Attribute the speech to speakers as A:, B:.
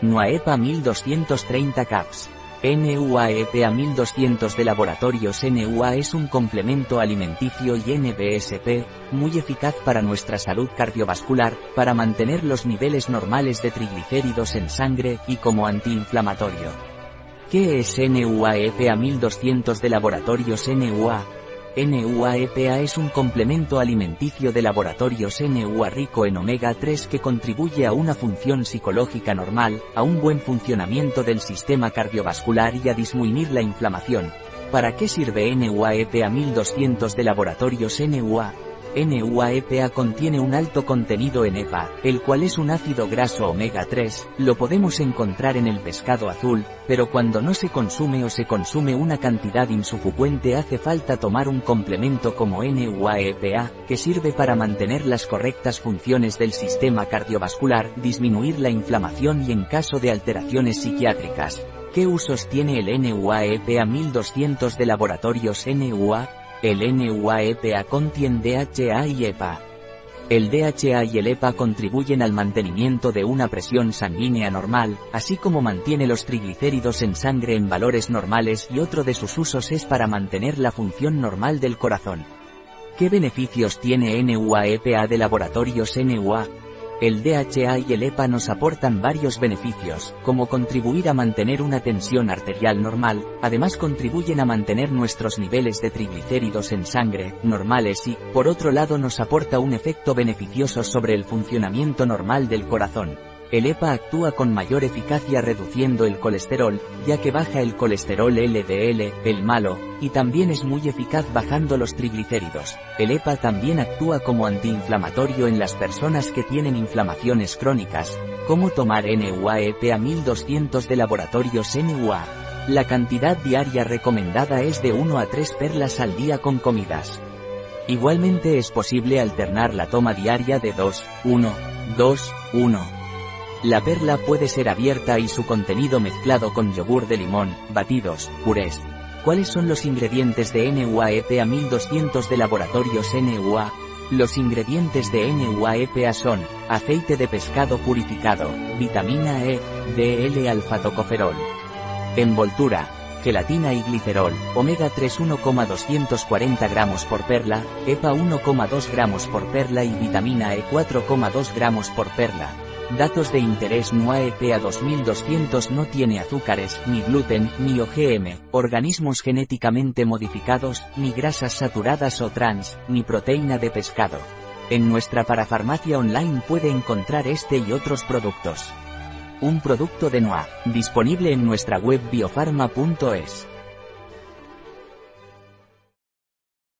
A: NUAEPA 1230 CAPS. NUAEPA 1200 de laboratorios NUA es un complemento alimenticio y NBSP, muy eficaz para nuestra salud cardiovascular, para mantener los niveles normales de triglicéridos en sangre y como antiinflamatorio. ¿Qué es NUAEPA 1200 de laboratorios NUA? NUA-EPA es un complemento alimenticio de laboratorios NUA rico en omega 3 que contribuye a una función psicológica normal, a un buen funcionamiento del sistema cardiovascular y a disminuir la inflamación. ¿Para qué sirve NUA-EPA 1200 de laboratorios NUA? NUA-EPA contiene un alto contenido en EPA, el cual es un ácido graso omega 3, lo podemos encontrar en el pescado azul, pero cuando no se consume o se consume una cantidad insuficiente hace falta tomar un complemento como NUA-EPA, que sirve para mantener las correctas funciones del sistema cardiovascular, disminuir la inflamación y en caso de alteraciones psiquiátricas. ¿Qué usos tiene el NUA-EPA 1200 de laboratorios NUA? El NUA-EPA contiene DHA y EPA. El DHA y el EPA contribuyen al mantenimiento de una presión sanguínea normal, así como mantiene los triglicéridos en sangre en valores normales y otro de sus usos es para mantener la función normal del corazón. ¿Qué beneficios tiene NUA-EPA de laboratorios NUA? El DHA y el EPA nos aportan varios beneficios, como contribuir a mantener una tensión arterial normal, además contribuyen a mantener nuestros niveles de triglicéridos en sangre, normales y, por otro lado nos aporta un efecto beneficioso sobre el funcionamiento normal del corazón. El EPA actúa con mayor eficacia reduciendo el colesterol, ya que baja el colesterol LDL, el malo, y también es muy eficaz bajando los triglicéridos. El EPA también actúa como antiinflamatorio en las personas que tienen inflamaciones crónicas, como tomar NUA-EPA 1200 de laboratorios NUA. La cantidad diaria recomendada es de 1 a 3 perlas al día con comidas. Igualmente es posible alternar la toma diaria de 2, 1, 2, 1. La perla puede ser abierta y su contenido mezclado con yogur de limón, batidos, purés. ¿Cuáles son los ingredientes de NUA EPA 1200 de laboratorios NUA? Los ingredientes de NUA EPA son, aceite de pescado purificado, vitamina E, DL alfa-tocoferol. Envoltura, gelatina y glicerol, omega 3 1,240 gramos por perla, EPA 1,2 gramos por perla y vitamina E 4,2 gramos por perla. Datos de interés NUA EPA 2200 no tiene azúcares, ni gluten, ni OGM, organismos genéticamente modificados, ni grasas saturadas o trans, ni proteína de pescado. En nuestra parafarmacia online puede encontrar este y otros productos. Un producto de NUA, disponible en nuestra web biofarma.es.